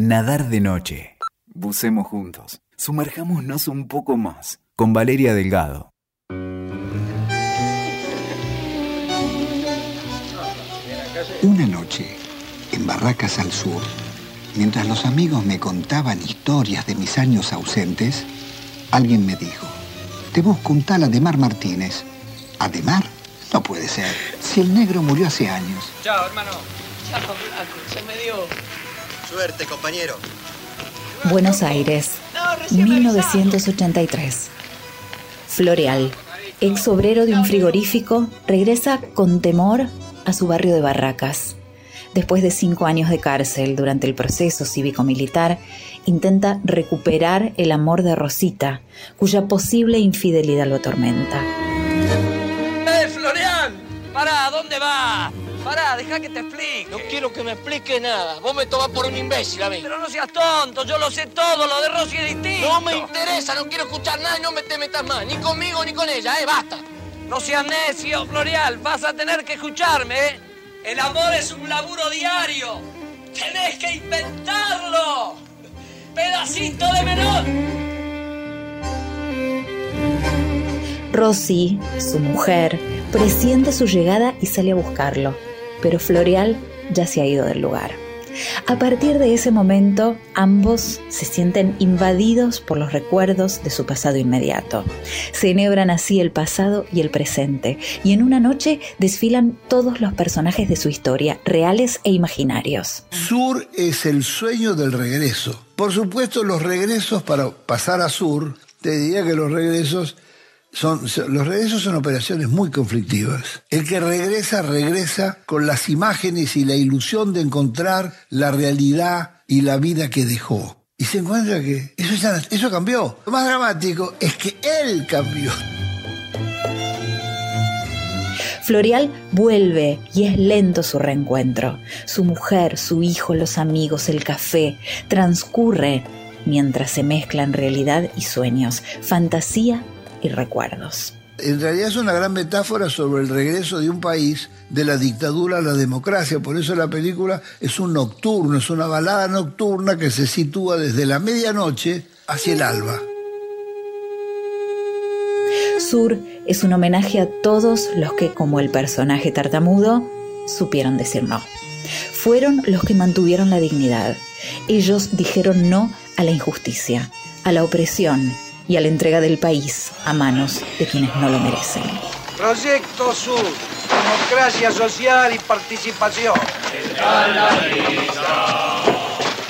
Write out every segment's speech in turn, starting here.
Nadar de noche. Bucemos juntos. Sumerjámonos un poco más. Con Valeria Delgado. Una noche, en Barracas al Sur, mientras los amigos me contaban historias de mis años ausentes, alguien me dijo, te busco un tal Ademar Martínez. ¿Ademar? No puede ser. Si el negro murió hace años. Chao, hermano. Chao, Blanco. Se me dio. Suerte, compañero. Buenos Aires, 1983. Floreal, ex obrero de un frigorífico, regresa con temor a su barrio de Barracas. Después de cinco años de cárcel durante el proceso cívico-militar, intenta recuperar el amor de Rosita, cuya posible infidelidad lo atormenta. ¡Eh, Florian! Pará, ¿dónde vas? Pará, deja que te explique. No quiero que me explique nada. Vos me tomás por un imbécil a mí. Pero no seas tonto, yo lo sé todo, lo de Rosy es distinto. No me interesa, no quiero escuchar nada y no me te metas más. Ni conmigo ni con ella, eh, basta. No seas necio, Florial, vas a tener que escucharme, ¿eh? El amor es un laburo diario. Tenés que inventarlo. Pedacito de menor. Rosy, su mujer, presiente su llegada y sale a buscarlo, pero Floreal ya se ha ido del lugar. A partir de ese momento, ambos se sienten invadidos por los recuerdos de su pasado inmediato. Se enhebran así el pasado y el presente, y en una noche desfilan todos los personajes de su historia, reales e imaginarios. Sur es el sueño del regreso. Por supuesto, los regresos para pasar a Sur, te diría que los regresos son, los regresos son operaciones muy conflictivas. El que regresa, regresa con las imágenes y la ilusión de encontrar la realidad y la vida que dejó. Y se encuentra que eso, eso cambió. Lo más dramático es que él cambió. Florial vuelve y es lento su reencuentro. Su mujer, su hijo, los amigos, el café, transcurre mientras se mezclan realidad y sueños, fantasía y recuerdos. En realidad es una gran metáfora sobre el regreso de un país de la dictadura a la democracia. Por eso la película es un nocturno, es una balada nocturna que se sitúa desde la medianoche hacia el alba. Sur es un homenaje a todos los que, como el personaje tartamudo, supieron decir no. Fueron los que mantuvieron la dignidad. Ellos dijeron no a la injusticia, a la opresión y a la entrega del país a manos de quienes no lo merecen. Proyecto Sur, democracia social y participación.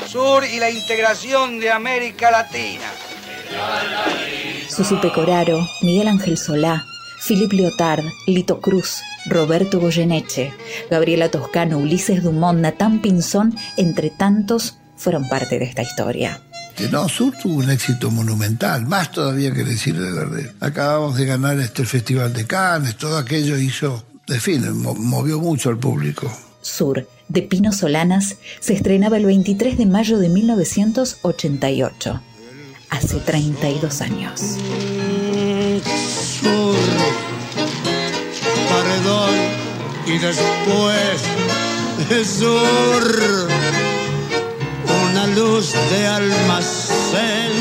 Sur y la integración de América Latina. Susi Pecoraro, Miguel Ángel Solá, Philip Liotard, Lito Cruz, Roberto Goyeneche, Gabriela Toscano, Ulises Dumont, Natán Pinzón, entre tantos, fueron parte de esta historia. Que no, Sur tuvo un éxito monumental, más todavía que decir de Gardel. Acabamos de ganar este Festival de Cannes, todo aquello hizo, en fin, mo- movió mucho al público. Sur, de Pino Solanas, se estrenaba el 23 de mayo de 1988, hace 32 años. sur, paredón y después sur, luz de almacén.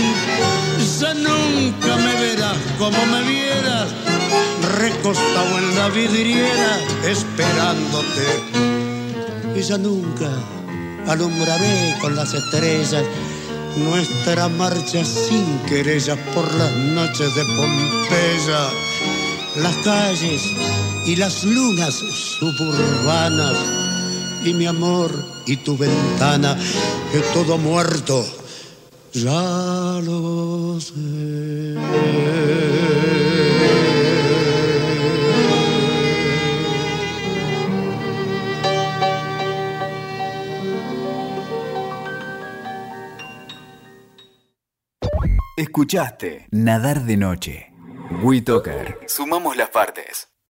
Ya nunca me verás como me vieras, recostado en la vidriera esperándote. Y ya nunca alumbraré con las estrellas nuestra marcha sin querellas por las noches de Pompeya, las calles y las lunas suburbanas, y mi amor y tu ventana, que todo muerto, ya lo sé. Escuchaste Nadar de Noche. WeToker. Sumamos las partes.